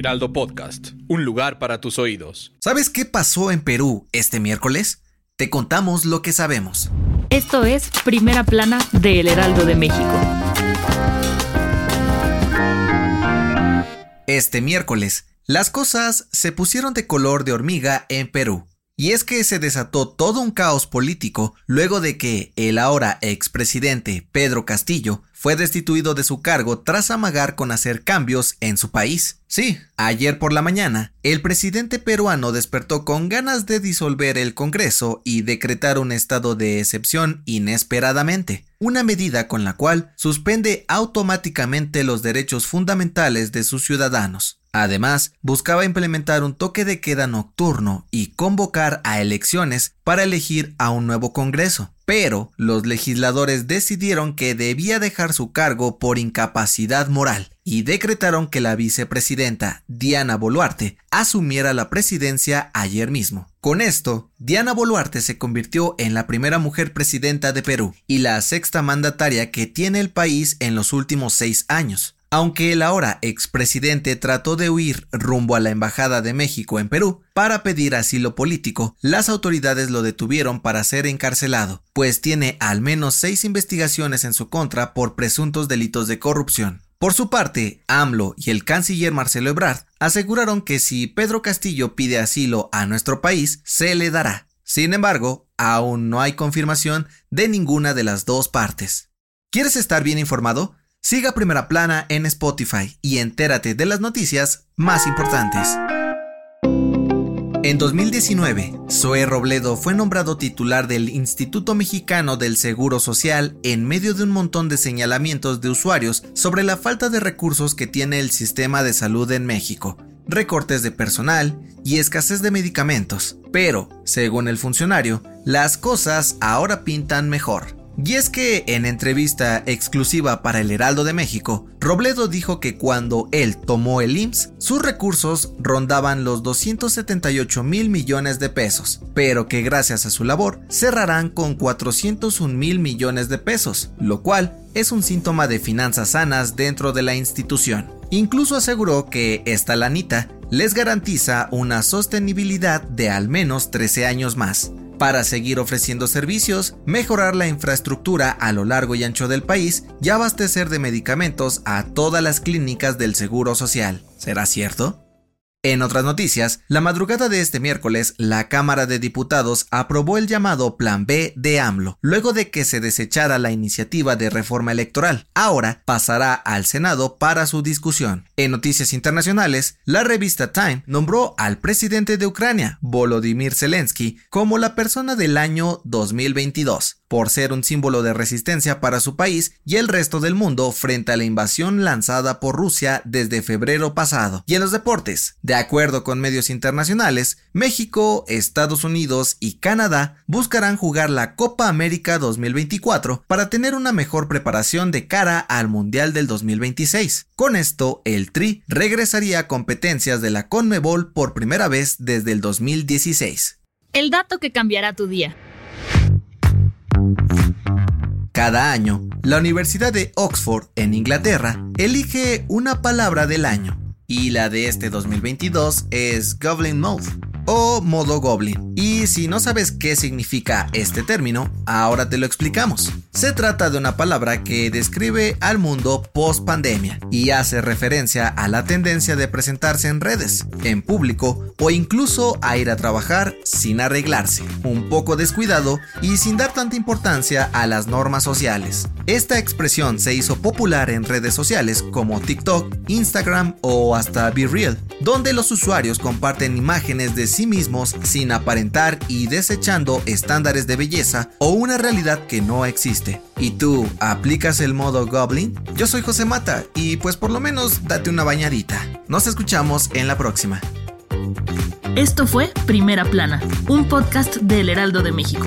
Heraldo Podcast, un lugar para tus oídos. ¿Sabes qué pasó en Perú este miércoles? Te contamos lo que sabemos. Esto es Primera Plana de El Heraldo de México. Este miércoles, las cosas se pusieron de color de hormiga en Perú. Y es que se desató todo un caos político luego de que el ahora expresidente Pedro Castillo fue destituido de su cargo tras amagar con hacer cambios en su país. Sí, ayer por la mañana, el presidente peruano despertó con ganas de disolver el Congreso y decretar un estado de excepción inesperadamente, una medida con la cual suspende automáticamente los derechos fundamentales de sus ciudadanos. Además, buscaba implementar un toque de queda nocturno y convocar a elecciones para elegir a un nuevo Congreso. Pero los legisladores decidieron que debía dejar su cargo por incapacidad moral y decretaron que la vicepresidenta Diana Boluarte asumiera la presidencia ayer mismo. Con esto, Diana Boluarte se convirtió en la primera mujer presidenta de Perú y la sexta mandataria que tiene el país en los últimos seis años. Aunque el ahora expresidente trató de huir rumbo a la Embajada de México en Perú para pedir asilo político, las autoridades lo detuvieron para ser encarcelado, pues tiene al menos seis investigaciones en su contra por presuntos delitos de corrupción. Por su parte, AMLO y el canciller Marcelo Ebrard aseguraron que si Pedro Castillo pide asilo a nuestro país, se le dará. Sin embargo, aún no hay confirmación de ninguna de las dos partes. ¿Quieres estar bien informado? Siga Primera Plana en Spotify y entérate de las noticias más importantes. En 2019, Zoe Robledo fue nombrado titular del Instituto Mexicano del Seguro Social en medio de un montón de señalamientos de usuarios sobre la falta de recursos que tiene el sistema de salud en México, recortes de personal y escasez de medicamentos. Pero, según el funcionario, las cosas ahora pintan mejor. Y es que en entrevista exclusiva para el Heraldo de México, Robledo dijo que cuando él tomó el IMSS, sus recursos rondaban los 278 mil millones de pesos, pero que gracias a su labor cerrarán con 401 mil millones de pesos, lo cual es un síntoma de finanzas sanas dentro de la institución. Incluso aseguró que esta lanita les garantiza una sostenibilidad de al menos 13 años más para seguir ofreciendo servicios, mejorar la infraestructura a lo largo y ancho del país y abastecer de medicamentos a todas las clínicas del Seguro Social. ¿Será cierto? En otras noticias, la madrugada de este miércoles, la Cámara de Diputados aprobó el llamado Plan B de AMLO, luego de que se desechara la iniciativa de reforma electoral. Ahora pasará al Senado para su discusión. En noticias internacionales, la revista Time nombró al presidente de Ucrania, Volodymyr Zelensky, como la persona del año 2022 por ser un símbolo de resistencia para su país y el resto del mundo frente a la invasión lanzada por Rusia desde febrero pasado. Y en los deportes, de acuerdo con medios internacionales, México, Estados Unidos y Canadá buscarán jugar la Copa América 2024 para tener una mejor preparación de cara al Mundial del 2026. Con esto, el Tri regresaría a competencias de la CONMEBOL por primera vez desde el 2016. El dato que cambiará tu día. Cada año, la Universidad de Oxford, en Inglaterra, elige una palabra del año, y la de este 2022 es Goblin Mode o modo Goblin. Y si no sabes qué significa este término, ahora te lo explicamos. Se trata de una palabra que describe al mundo post pandemia y hace referencia a la tendencia de presentarse en redes, en público o incluso a ir a trabajar sin arreglarse, un poco descuidado y sin dar tanta importancia a las normas sociales. Esta expresión se hizo popular en redes sociales como TikTok, Instagram o hasta Be Real, donde los usuarios comparten imágenes de sí mismos sin aparentar y desechando estándares de belleza o una realidad que no existe. ¿Y tú aplicas el modo Goblin? Yo soy José Mata y pues por lo menos date una bañadita. Nos escuchamos en la próxima. Esto fue Primera Plana, un podcast del Heraldo de México.